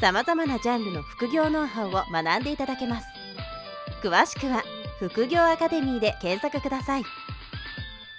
さまざまなジャンルの副業ノウハウを学んでいただけます詳しくは「副業アカデミー」で検索ください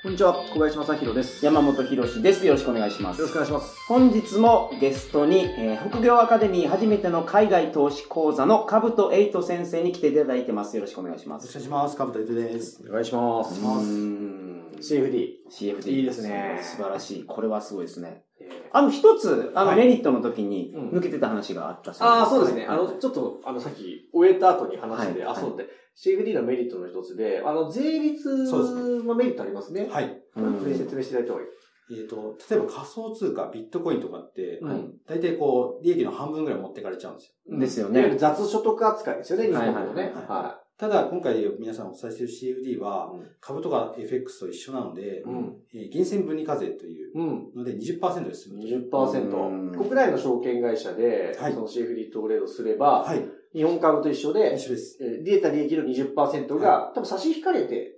こんにちは、小林正宏です。よ山本博史です。よろしくお願いします。ろしくお願いします。本日もゲストに、えー副業アカデミー初めての海外投資講座のカブトエイト先生に来ていただいてます。よろしくお願いします。よろしくお願いします。かぶといとです。お願いします。うーん CFD。CFD。いいですね素晴らしい。これはすごいですね。えーあの、一つ、あの、はいメリットの時にうん抜けてた話があったああ、そうですね。あの、はいちょっと、あの、さっき、終えた後に話して、はいあ、そうで、CFD のメリットの一つで、あの、税率そうですのメリットありますね。はい。うんそれ説明していただいた方がいい。えっ、と、例えば仮想通貨、ビットコインとかって、はい大体こう、利益の半分ぐらい持ってかれちゃうんですよ。ですよねいわゆる。雑所得扱いですよね、日本のね。はいはいはいはただ、今回皆さんお伝えしている CFD は、うん株とか FX と一緒なので、うんえー源泉分離課税という。ので20%で済むという。うん20%。国内の証券会社で、はいその CFD トレードすれば、はい。日本株と一緒で、一緒です。えー出た利益の20%が、多分差し引かれて、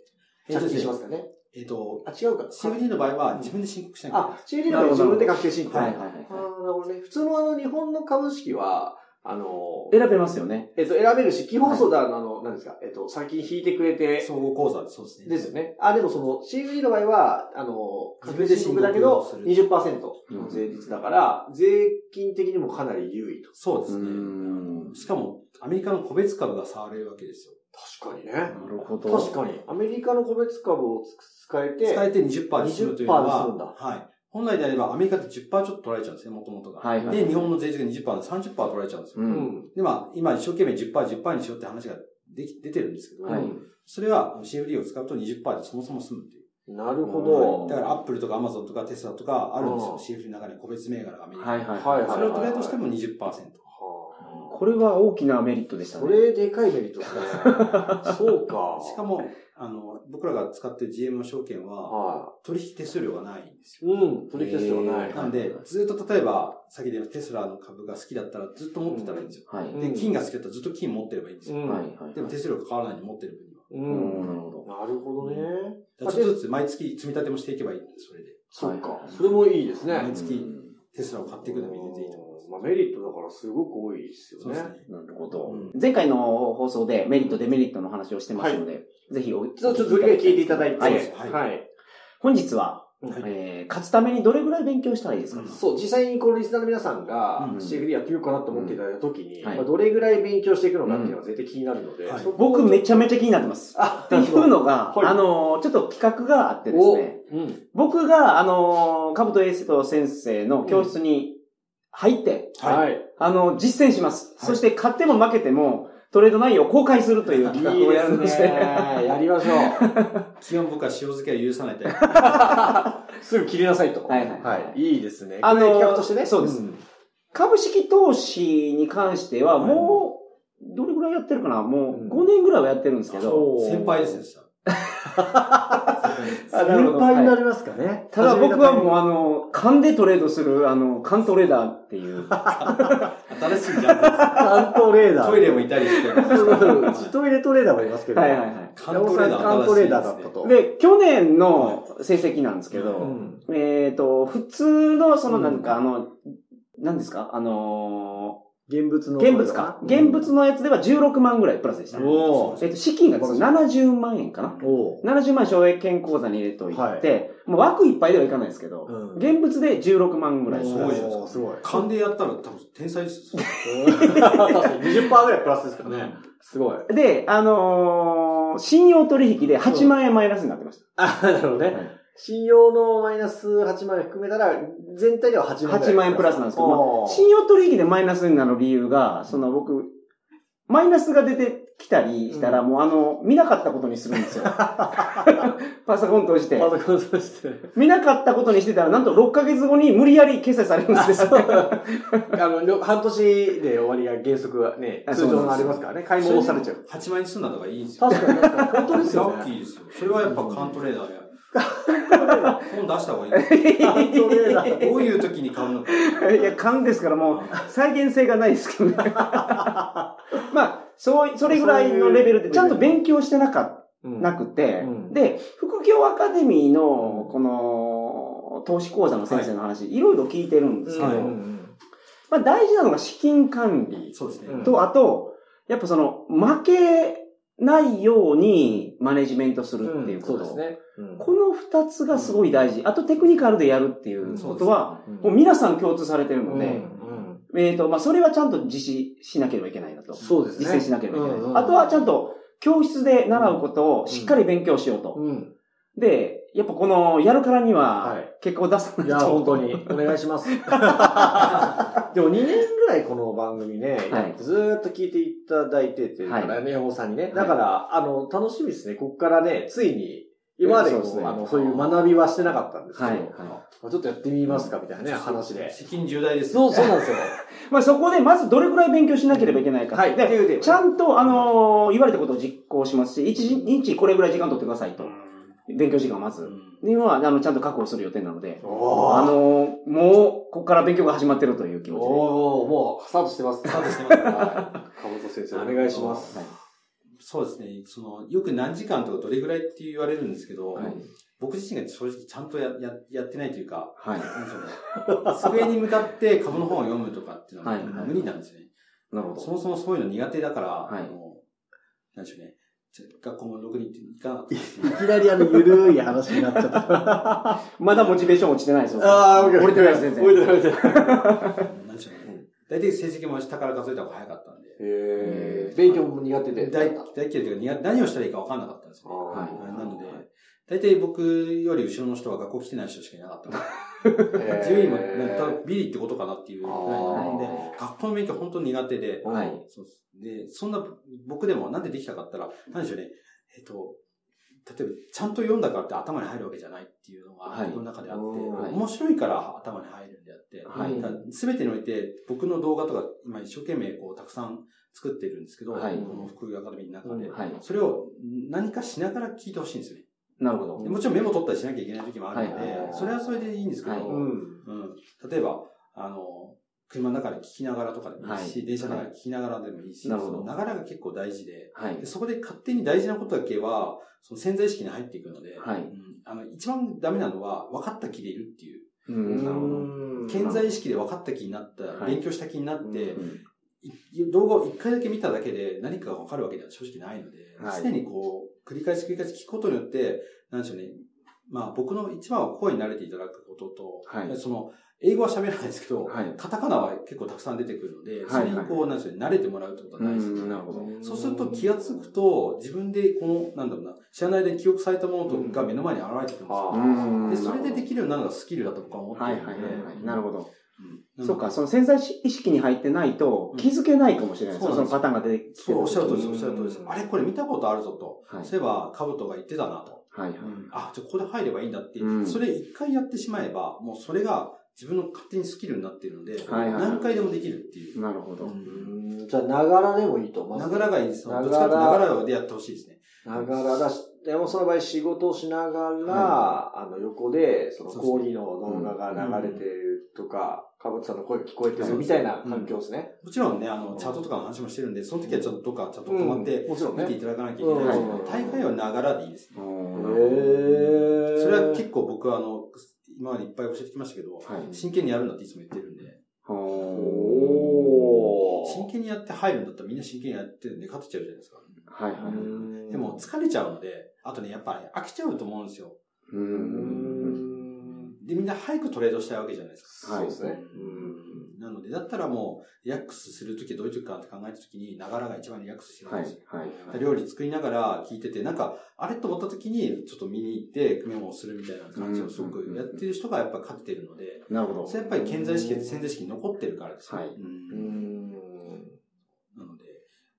えっ、と着ですね金しますかね。えっ、と、あ、違うか。CFD の場合は自分で申告しなきゃいけない。あ、CFD の場合は自分で確定申告。はいはいはいああ、なるほどね。普通のあの、日本の株式は、あの、選べますよね。えっと、選べるし、基本相談のあの、何ですか、えっと、先に引いてくれて、総合口座そうですね。ですよね。あ、でもその、CFD の場合は、あの、確定申告だけど申告20%の税率だから、税金的にもかなり優位と。そうですね。んしかも、アメリカの個別株が触れるわけですよ。確かにね。なるほど。確かに。アメリカの個別株を使えて、使えて20%で済むというの20%で済むんだは、はい。本来であればアメリカって10%ちょっと取られちゃうんですね、もともとが。はいはいで、日本の税率が20%で30%取られちゃうんですよ。う。うんん。で、まあ、今一生懸命10%、10%にしようって話ができ、出てるんですけど、はいそれは CFD を使うと20%でそもそも済むっていう。なるほど。だからアップルとかアマゾンとかテスラとかあるんですうんよ。CFD の中に個別銘柄がアメリカに。はいはいはいはいそれをトレードしても20%。はこれは大きなメリットであしたね。それでかいメリットですね。そうか。しかも、あの、僕らが使ってる GM の証券は、は取引手数料がないんですい。よ。うん。取引手数料ない。なんで、ずっと例えば、先で言うテスラの株が好きだったらずっと持ってたらいいんですよ。はい。うんで、金が好きだったらずっと金持ってればいいんですよ。うんはいはい。でも手数料かからないに持ってる分には。ううんん。なるほど。なるほどね。ちょっとずつ毎月積み立てもしていけばいいんです、それで。そうかはい。それもいいですね。毎月テスラを買っていくのも全然いいと思いまあメリットだからすごく多いですよね。そうですね。なるほどうん。前回の放送でメリット、デメリットの話をしてますので、ぜひお、ちょっととりあえず聞いていただいて。はいはいはい。本日は、はいえー、勝つためにどれぐらい勉強したらいいですか、うんそう、実際にこのリスナーの皆さんがうん CFD やってみようかなと思っていただいたときに、うんはいまあどれぐらい勉強していくのかっていうのは絶対気になるので、うんはい僕めちゃめちゃ気になってます。あ、っていうのが、はいあのーちょっと企画があってですね、おうん。僕が、あのー、かぶとエイスト先生の教室に入って、はい。あの、実践します。はいそして、勝っても負けても、トレード内容を公開するという企画をやるんでですすね。ね。やりましょ基本僕は塩漬けは許さないタイプ。う。すぐ切りなさいと。はいはいはい。いいですね。あの企画としてね。そうですん株式投資に関しては、はいもう、どれぐらいやってるかなもうんう5年ぐらいはやってるんですけど、先輩ですね、先輩になりますかね。ただ僕はもうう、あの、勘でトレードする、あの、勘トレーダーっていう。新しいジャンルで関東レーダー。す。トイレもいたりして。自 トイレトレーダーもいますけど。はいはいはい。関東レーダー関東レーダーだったと。で、去年の成績なんですけど、うんえっ、と、普通の、そのうんなんか、あの、何ですか？あの現物の。ー現物か。現物のやつでは16万ぐらいプラスでした。おえっ、と、資金がですね70万円かな。お70万証券口座に入れといて、はいもう枠いっぱいではいかないですけど、うん現物で16万ぐらいすごいじゃないですか。すごい。勘でやったら多分天才です。確かに20%ぐらいプラスですからね。すごい。で、あのー信用取引で8万円マイナスになってました。あ、なるほどね。信用のマイナス8万円含めたら、全体では8万円ぐらい。8万円プラスなんですけど、まあ信用取引でマイナスになる理由が、その僕、マイナスが出てきたりしたら、もうあの、見なかったことにするんですよ。パソコン通して。パソコンとして。見なかったことにしてたら、なんと6ヶ月後に無理やり決済されるんですよ。あの、半年で終わりが原則はね、あ通常のありますからね。買い戻されちゃう。8万円にすんだとかいいんですよ。確かに確かに。本当ですよね。ラッキーですよ。それはやっぱカントレーダーで。本出した方がいいどういう時に買うのか。いや、勘ですからもう、再現性がないですけどね。まあ、そう、それぐらいのレベルで、ちゃんと勉強してなか、うん。なくて、うん。で、副業アカデミーの、この、投資講座の先生の話、い。ろいろ聞いてるんですけど、はいまあ大事なのが資金管理と、あと、やっぱその、負けないようにマネジメントするっていうこと。そうですね。うんこの二つがすごい大事。あとテクニカルでやるっていうことは、うんもう皆さん共通されてるので、うんえっ、と、まあ、それはちゃんと実施しなければいけないなと。そうですね。実践しなければいけない。うんうんあとはちゃんと教室で習うことをしっかり勉強しようと。うん。で、やっぱこの、やるからにははい結果を出さないと。いや、本当に。お願いします。でも2年ぐらいこの番組ね、はいずーっと聞いていただいてて、はいさんにね。だから、あの、楽しみですね。ここからね、ついに、今までこうそうですねあの、そういう学びはしてなかったんですけど、はいはいまあちょっとやってみますかみたいなね、話で。責任重大ですそう、よ。そうなんですよ。まあそこでまずどれくらい勉強しなければいけないか。はい。で、っていうちゃんと、あのー言われたことを実行しますし、1日これぐらい時間取ってくださいと。勉強時間をまず。っていうのは、あの、ちゃんと確保する予定なので、あのーもう、ここから勉強が始まってるという気持ちで。おーもう、スタートしてます。スタートしてますはい。先生、お願いします。はいそうですね。その、よく何時間とかどれぐらいって言われるんですけど、はい。僕自身が正直ちゃんとやややってないというか、はい。なんでしょうね机に向かって株の本を読むとかっていうのははい無理なんですよね。なるほど。そもそもそういうの苦手だから、いあのなんでしょうね。学校もろくに行かなかったいきなりあの、ゆるい話になっちゃった。まだモチベーション落ちてないですよ。あー、降りてないです、全然。降りてない、降りてない。なんでしょうね。大体成績も下から数えた方が早かったんで。へー勉強も苦手で。大大嫌いというか苦、何をしたらいいか分かんなかったんですよね。はなので、大体僕より後ろの人は学校来てない人しかいなかった 順位も、多分ビリってことかなっていう。で、学校の勉強本当に苦手で、はい。そうでそんな僕でもなんでできたかったら、なんでしょうね、えっと、例えば、ちゃんと読んだからって頭に入るわけじゃないっていうのがはい。僕の中であって、はい。面白いから頭に入るんであって、はい。すべてにおいて僕の動画とか今一生懸命こうたくさん作ってるんですけど、はい。この副業アカデミーの中で、はい。それを何かしながら聞いてほしいんですよね。なるほど。で。もちろんメモ取ったりしなきゃいけない時もあるので、それはそれでいいんですけど、はい。うん。うん、例えば、あの、車の中で聞きながらとかでもいいし、はい。電車の中で聞きながらでもいいし、そのながらが結構大事ではい。で。そこで勝手に大事なことだけは、その潜在意識に入っていくので、はい。うん。あの一番ダメなのは、分かった気でいるっていう。う潜在意識で分かった気になった、はい。勉強した気になって、動画を一回だけ見ただけで何かが分かるわけでは正直ないので、はい。常にこう、繰り返し繰り返し聞くことによって、なんでしょうね、まあ僕の一番は声に慣れていただくことと、はいその、英語は喋らないですけど、はいカタカナは結構たくさん出てくるので、はいそれにこう、なんでしょうね、慣れてもらうってことは大事なるほど。そうすると気がつくと、自分でこの、なんだろうな、知らない間に記憶されたものとが目の前に現れてくるんですよ。うんで、それでできるようになるのがスキルだと僕は思ってはいるので、はいはいはい。なるほど。うんそうか、その潜在意識に入ってないとうん気づけないかもしれないですうなんそのパターンが出てきてそう、おっしゃる通りです、うんおっしゃる通りです。あれ、これ見たことあるぞと。はいそういえば、カブトが言ってたなと。はいはい。あ、じゃあここで入ればいいんだって。うんそれ一回やってしまえば、もうそれが自分の勝手にスキルになっているので、はいはい何回でもできるっていう。なるほど。うんじゃあ、ながらでもいいと。まずながらがいいです。どっちかながらでやってほしいですね。ながらだし、でもその場合仕事をしながら、あの横で、その講義の動画が流れてるとか、かぶさんの声聞こえてるみたいな環境ですね。もちろんね、あの、チャートとかの話もしてるんで、その時はちょっとどっかちゃんと止まって、もちろんね。見ていただかなきゃいけないですけど、うん大会はながらでいいですね。へーそれは結構僕はあの、今までいっぱい教えてきましたけど。はい。真剣にやるんだっていつも言ってるんで、真剣にやって入るんだったらみんな真剣にやって寝かってちゃうじゃないですか。はいはい。でも疲れちゃうので、あとね、やっぱり飽きちゃうと思うんですよ。う。うんん。で、みんな早くトレードしたいわけじゃないですか。はいそうですね。うんなので、だったらもう、リラックスするときはどういうときかって考えたときに、ながらが一番リラックスしてるんはいですよ。はい。料理作りながら聞いてて、なんか、あれと思ったときに、ちょっと見に行って、メモをするみたいな感じをすごくやってる人がやっぱ勝ってるので、なるほど。それやっぱり潜在意識、潜在意識に残ってるからですよ。はいうんうん。なので、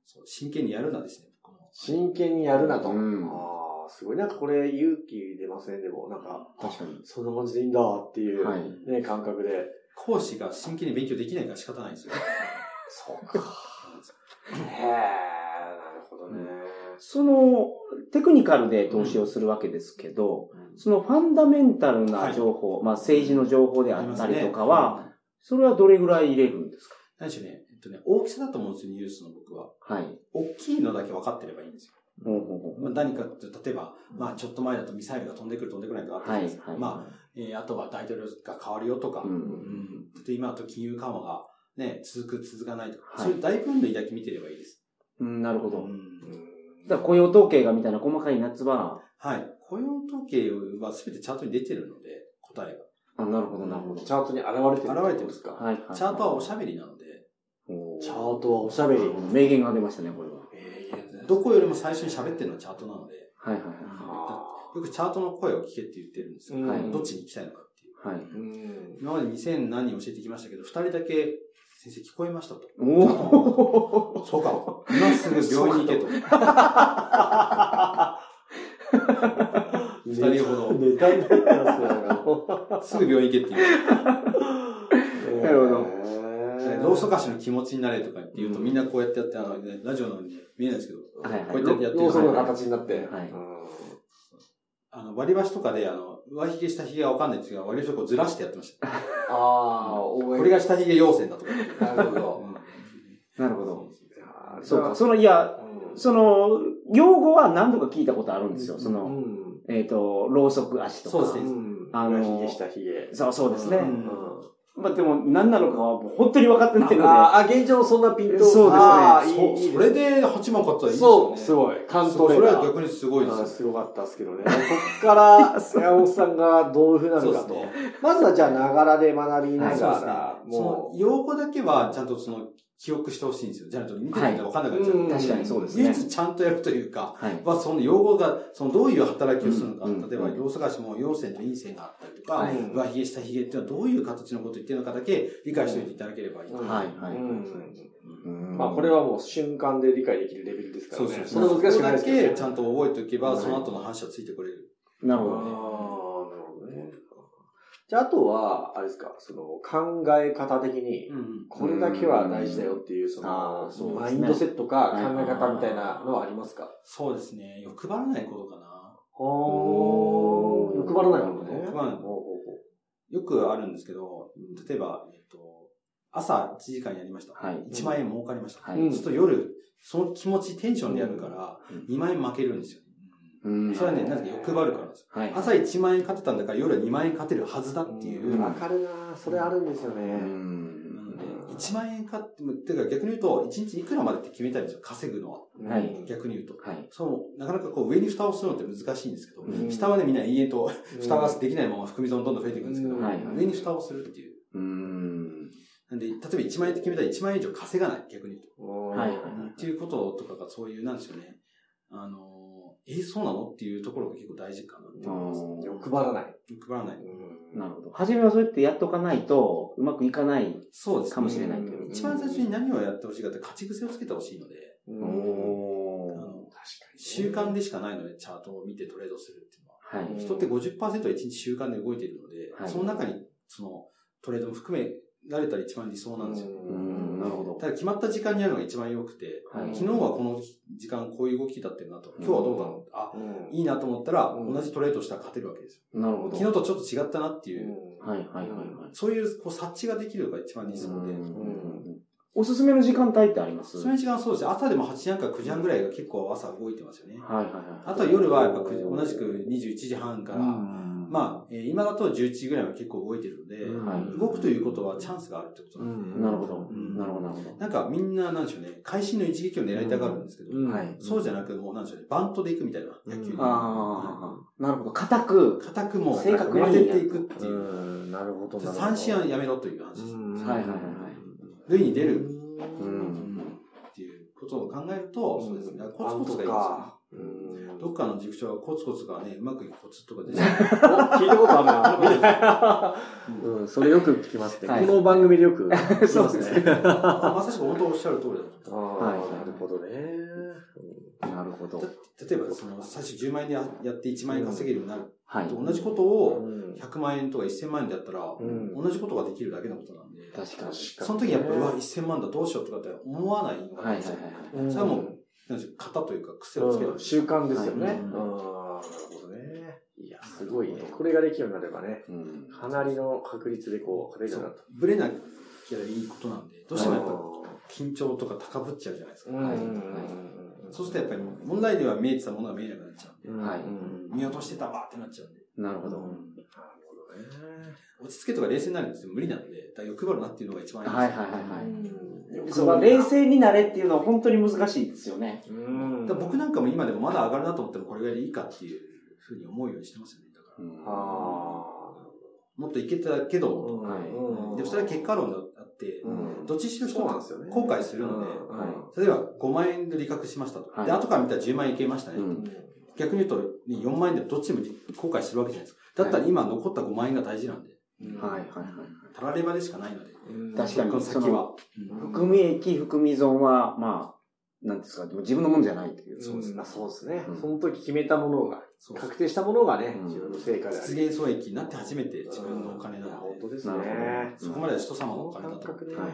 そう真剣にやるなですね。真剣にやるなと。うんああ、すごい。なんかこれ勇気出ますね、でも。なんか、確かに。そんな感じでいいんだっていう、はいね、感覚で。講師が真剣に勉強できないから仕方ないんですよ。そうか。へえ、なるほどね。その、テクニカルで投資をするわけですけど、そのファンダメンタルな情報、まあ政治の情報であったりとかは、それはどれぐらい入れるんです何でしょうね。とね、大きさだと思うんですよ、ニュースの僕は。かはい。大きいのだけ分かってればいいんですよ。ほうほうほうまあ、何かって、例えば、まあ、ちょっと前だとミサイルが飛んでくる飛んでこないとかあったじゃないですか。はいまあ、えーあとは大統領が変わるよとか、うんうんで今だと金融緩和がね、続く、続かないとか、はいそういう大分類だけ見てればいいです。うん、なるほど。うんだから雇用統計がみたいな細かい夏は、はい。雇用統計は全てチャートに出てるので、答えあ、なるほど、なるほど。チャートに現れてる。現れてるんですか？はい、はい。が。チャートはおしゃべりなので、おチャートはおしゃべり。名言が出ましたね、これは。どこよりも最初に喋ってるのはチャートなので、はい、はい、よくチャートの声を聞けって言ってるんですよ。はいどっちに行きたいのかっていう。はい。今まで2000何人教えてきましたけど、2人だけ先生聞こえましたと。おおそうか。今すぐ病院に行けと。二人ほどネタになってますよ。すぐ病院行けっていう。なるほどねローソク足の気持ちになれとかって言うと、みんなこうやってやって、あの、ね、ラジオなのに見えないですけど、はいロこうやってやってローソクの形になって。はいうんあの、割り箸とかで、あの、上髭下髭がわかんないんですが、割り箸をこうずらしてやってました。ああ、応これが下髭要線だとか。なるほど。なるほど。そうか、その、いや、うんその、用語は何度か聞いたことあるんですよ。その、うん。えっと、ろうそく足とか。そうですねうん。あの上髭下髭。そう、そうですね。うんまあでも、何なのかは本当に分かってないので。ああ、現状そんなピント。そうですねそそれで8万買ったらいいですそう。すごい。関そ東レ。それは逆にすごいですよ。あーすごかったですけどね。こっから、山本さんがどういう風になるかと。まずはじゃあ、ながらで学びなはいがそうですねら、。そのも用語だけはちゃんとその記憶してほしいんですよ。じゃないと見てないと分かんなくなっちゃう。はいうん確かにそうですね。唯一ちゃんとやるというか、はい。まあ、その用語が、そのどういう働きをするのか、うん例えば、うん要素がしも陽線と陰線があったりとか、はい上髭、下髭っていうのはどういう形のことを言ってるのかだけ理解しておいていただければいいと思います。はいはいまあ、これはもう瞬間で理解できるレベルですからね。そうそうそう。それ難しくないですけどねそこだけちゃんと覚えておけば、はいその後の話はついてこれる。なるほどね。じゃあ、あとは、あれですか、その、考え方的に、うんこれだけは大事だよっていう、そあの、マインドセットか考はいえ方みたいなのはありますか？そうですね。欲張らないことかな。欲張らないものね。欲張らないほうほうほよくあるんですけど、例えば、えっと、朝1時間やりました。はい1万円儲かりました。はい。うんそうすると夜、その気持ち、テンションでやるから、うん2万円負けるんですよ。うんそれはね、なぜか欲張るからですよ。はい。朝1万円勝てたんだから夜は2万円勝てるはずだっていう。うんわかるなそれあるんですようね。ん。なので、1万円勝って、てか逆に言うと、1日いくらまでって決めたいんですよ。稼ぐのは。はい逆に言うと。はい。そう、なかなかこう上に蓋をするのって難しいんですけど、うん下はね、みんな永遠と蓋ができないまま含み損どんどん増えていくんですけど、うんはい上に蓋をするっていう。うん。なんで、例えば1万円って決めたら1万円以上稼がない、逆に言うと。はいはいっていうこととかがそういう、なんでしょうね。あの、えーそうなの？っていうところが結構大事かなって思います。欲張らない。配らない。なるほど。初めはそうやってやっとかないと、うまくいかない。かもしれないけど。うん一番最初に何をやってほしいかって勝ち癖をつけてほしいので、うんあおーの習慣でしかないので、チャートを見てトレードするっていうのは。はい。人って50%は1日習慣で動いているので、はいその中にそのトレードも含められたら一番理想なんですよ。うん、なるほど。ただ決まった時間にやるのが一番良くて、はい。昨日はこの時間こういう動きだってるなと、今日はどうだろう。あ、うん。いいなと思ったら、うん。同じトレードしたら勝てるわけですよ。なるほど。昨日とちょっと違ったなっていう、はいはいはいはい。そういうこう察知ができるのが一番理想で、うん。おすすめの時間帯ってあります？その時間はそうですね。朝でも8時半から9時半ぐらいが結構朝動いてますよね。はいはいはい。あとは夜はやっぱ9時同じく21時半から、まあ、えー今だと11時ぐらいは結構動いてるので、はい動くということはチャンスがあるってことなんで、なるほど。んなるほどなるほど。なんかみんななんでしょうね、会心の一撃を狙いたがるんですけど、はいそうじゃなくもうなんでしょうね、バントでいくみたいな野球に。ああ、なるほど。固く。固くもう正確に当てていくっていう。ん、なるほど。三振はやめろという話です。はいはいはいはい。塁に出るう。うんんっていうことを考えると、そうですね。コツコツがいいですよね。うんどっかの塾長はコツコツがね、うまくいくコツとかで、お聞いたことあるな。うん、それよく聞きますね。はいこの番組でよく聞きますね。まさしく本当おっしゃる通りだと。はいなるほどね。なるほど。例えば、その、最初10万円でややって1万円稼げるようになるはい。と同じことうをん100万円とか1000万円でやったら、うん同じことができるだけのことなんで、確かに。その時やっぱ、うわ、1000万だ、どうしようとかって思わないのがはいはいそれはもう型というか癖をつけるうん。習慣ですよね。はいああ、なるほどね。いや、すごいね。これができるようになればね、うん。かなりの確率でこう、勝てるようになると。ブレなきゃいいことなんで、どうしてもやっぱ緊張とか高ぶっちゃうじゃないですか。うんうんうんそうするとやっぱり問題では見えてたものが見えなくなっちゃうんで、うんはいうん見落としてたわってなっちゃうんで、なるほど。落ち着けとか冷静になるって無理なんで、だから欲張るなっていうのが一番いいですはいはいはいはい。うんその冷静になれっていうのは本当に難しいですよね。うんだ僕なんかも今でもまだ上がるなと思ってもこれぐらいでいいかっていうふうに思うようにしてますよね。だからうんあもっといけたけあ。ど、はいうんでもそれは結果論であって、うんどっちにしろ人はそうなんですよね。後悔するので、うんはい例えば5万円で利確しましたと。はいで、後から見たら10万円いけましたね。うん逆に言うと、4万円でどっちでも後悔するわけじゃないですか。だったら今残った5万円が大事なんで、うんはい。はい。はい。たらればでしかないので、うん。確かに。この先は。含み益、含み損は、まあ、なんですか、でも自分のものじゃないという。そうですね。そうですね。うん。その時決めたものが、確定したものがねうん、自分の成果であり。実現損益になって初めて自分のお金なので、本当ですね。そこまでは人様のお金だと。感覚ね、はいはい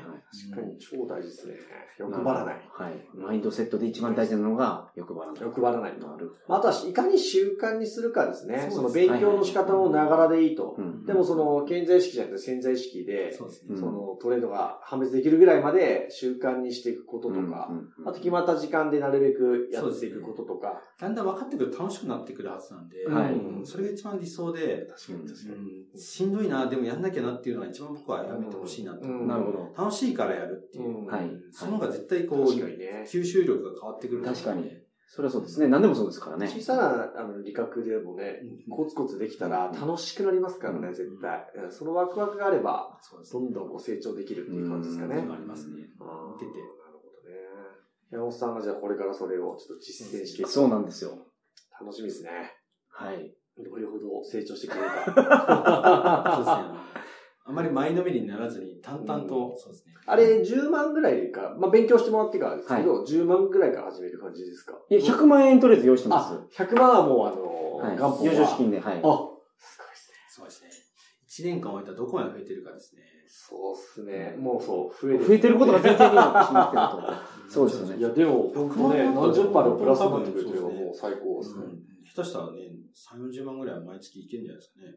確かに超大事ですね。欲張らない。はい。マインドセットで一番大事なのが欲張らない。欲張らないとなるあとはいかに習慣にするかですね。その勉強の仕方をながらでいいと。うんでもその、健在意識じゃなくて潜在意識で、そのトレードが判別できるぐらいまで習慣にしていくこととか、うんうんあと決まった時間でなるべくやっていくこととか。だんだん分かってくると楽しくなってくるなんで、はいうんそれが一番理想で、確かに確かに。うんしんどいな、でもやんなきゃなっていうのが一番僕はやめてほしいなと。うんなるほど。楽しいからやるっていう。うんはいその方が絶対こう。吸収力が変わってくる確かに。それはそうですね。何でもそうですからね。小さなあの理覚でもね、コツコツできたら楽しくなりますからね、うん絶対。うんそのワクワクがあれば、そうですどんどんこう成長できるっていう感じですかね。うんありますね。見ててなるほどね。山本さんがじゃあこれからそれをちょっと実践していく。そうなんですよ。楽しみですね。はい。どれほど成長してくれる そうか。ですね。あまり前のめりにならずに淡々と、そうですね。あれ、10万ぐらいか、まあ、勉強してもらってからですけど、10万ぐらいから始める感じですか？いや、100万円とりあえず用意してます。あ、100万はもうあの、はい。元本は。余剰資金で、はい。あ、すごいですね。そうですね。1年間置いたらどこまで増えてるかですね。そうっすね。もうそう、増え増えてることが前提になってしまってると。そうですよね。いや、でも、本当ね、何十パーでもプラスになってくれてればそうですねもう最高ですね。うん下手したらね、3、40万ぐらいは毎月いけるんじゃないですかね。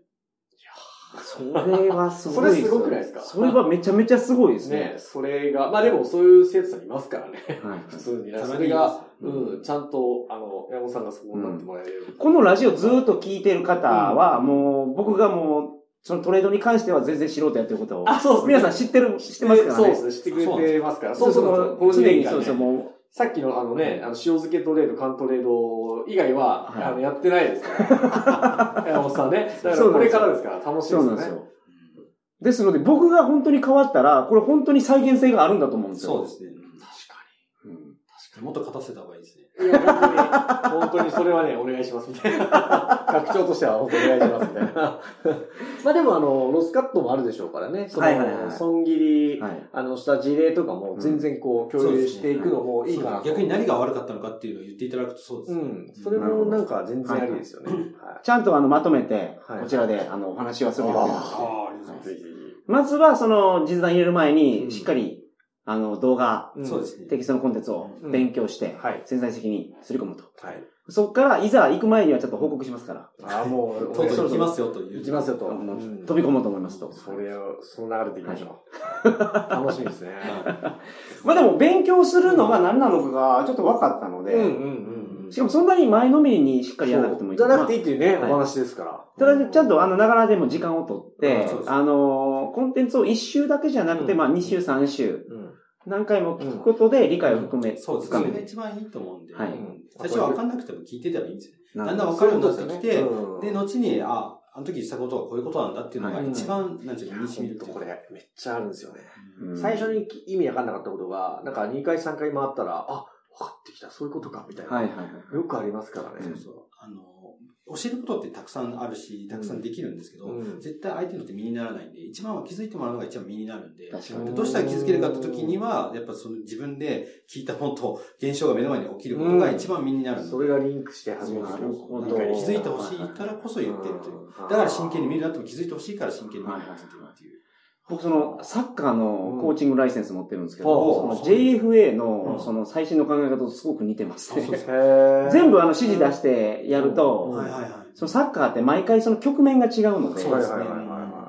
それはすごいそれすごくないですか？それはめちゃめちゃすごいですねね。それが、まあでもそういう生徒さんいますからね。はい普通にそれが、うん、ちゃんと、あの、山本さんがそこになってもらえる。このラジオずっと聞いてる方は、もう僕がもう、そのトレードに関しては全然素人やってることを、あ、そうですね。皆さん知ってる、知ってますからね。そうですね。知ってくれてますから。そうそうの常にそうそう、もさっきのあのね、あの、塩漬けトレード、缶トレード以外は、はいあの、やってないですから。山本さんね。だからこれからですから、楽う、しいですよね。そうなんですよ。ですので、僕が本当に変わったら、これ本当に再現性があるんだと思うんですよ。そうですね。うんもっと勝たせた方がいいですね。いや、本当にそれはね、お願いします、みたいな。学長としては本当にお願いします、みたいな。まあでも、あの、ロスカットもあるでしょうからね。その、はいはいはい損切り、はい。あの、した事例とかも全然こう、共有していくのもいいかなと。逆に何が悪かったのかっていうのを言っていただくとそうですね。うん。それもなんか全然ありですよね。はい。ちゃんとあの、まとめて、はいこちらで、あの、お話はするようになってああ、ありがとうございぜひぜまずは、その、実弾入れる前うんに、しっかり、あの、動画、うですね。テキストのコンテンツを勉強して、はい。潜在的にすり込むと。はい。そこから、いざ行く前にはちょっと報告しますから。ああ、もう、とうとう行きますよという。行きますよと。飛び込もうと思いますと。それを、その流れでいきましょう。楽しみですね。まあでも、勉強するのが何なのかがちょっと分かったので、うんうんうんうん。しかもそんなに前のめりにしっかりやらなくてもいいじゃなくていいい。っていうね、はいお話ですから。ただ、ちゃんとあの、ながらでも時間をとってあの、コンテンツを1週だけじゃなくて、うんまあ2週3週、うん。何回も聞くことで理解を含め、そうです。それが一番いいと思うんで、はい。うん最初は分かんなくても聞いてたらいいんですよだんだん分かるようになってきて、うん。で、後に、あ、あの時したことはこういうことなんだっていうのがはい。一番、なんていうか、身に染みるっていう。かこれ、めっちゃあるんですよね。うん。最初に意味わかんなかったことが、なんか2回3回回ったら、あ、分かってきじゃあそういうことか、みたいな。はいはいはい。よくありますからね。そうそう。あの、教えることってたくさんあるし、たくさんできるんですけど、うん絶対相手にとって身にならないんで、一番は気づいてもらうのが一番身になるんで、どうしたら気づけるかって時には、やっぱその自分で聞いた本と現象が目の前に起きることが一番身になるんで、それがリンクして始めなるるほどだから気づいてほしいからこそ言ってるという。だから真剣に見るなっても気づいてほしいから真剣に見るなっていう。僕そのサッカーのコーチングライセンス持ってるんですけうんど、その JFA うのんその最新の考え方とすごく似てますね。そうそうへー全部あの指示出してやると。そのサッカーって毎回その局面が違うので、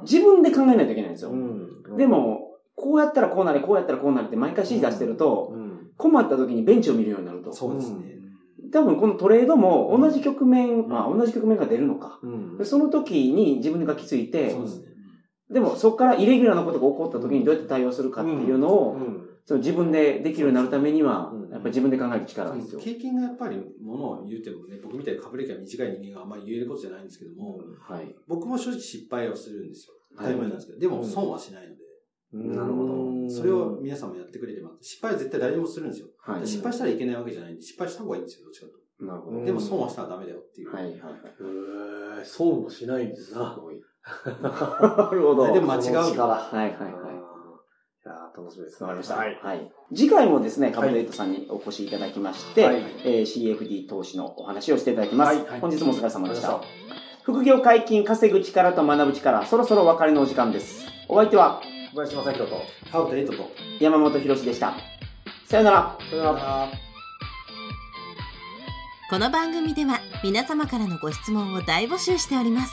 自分で考えないといけないんですよ。うんで、も、こうやったらこうなれ、こうやったらこうなれって毎回指示出してると、うん困った時にベンチを見るようになると。そうですね。多分このトレードも同じ局面、まあ同じ局面が出るのか。その時に自分が気づいてそう、ですね。でもそこからイレギュラーなことが起こった時にどうやって対応するかっていうのを、うんその自分でできるようになるためにはうん、やっぱり自分で考える力ですよ。経験がやっぱりものを言うてもね、僕みたいにかぶれきが短い人間があんまり言えることじゃないんですけども、はい。僕も正直失敗をするんですよ。当はいたり前なんですけど、でも損はしないので、なるほどそれを皆さんもやってくれてます。失敗は絶対誰にもするんですよ。はい。失敗したらいけないわけじゃないんで、失敗した方がいいんですよ、どっちかとなるほど。でも損はしたらダメだよっていう。はいはいはい。へー損もしないんですな。すごい。なるほど。でも間違う力。はいはいはい。いやー楽しみです。わかりました。ははいい。。次回もですね、カブレイトさんにお越しいただきまして、はいえー CFD 投資のお話をしていただきます。はいはい本日もお疲れ様でした。あり副業解禁、稼ぐ力と学ぶ力、そろそろお別れのお時間です。お相手は小林正宏と。ハウとエイトと。山本博史でした。さよなら。さよなら。この番組では皆様からのご質問を大募集しております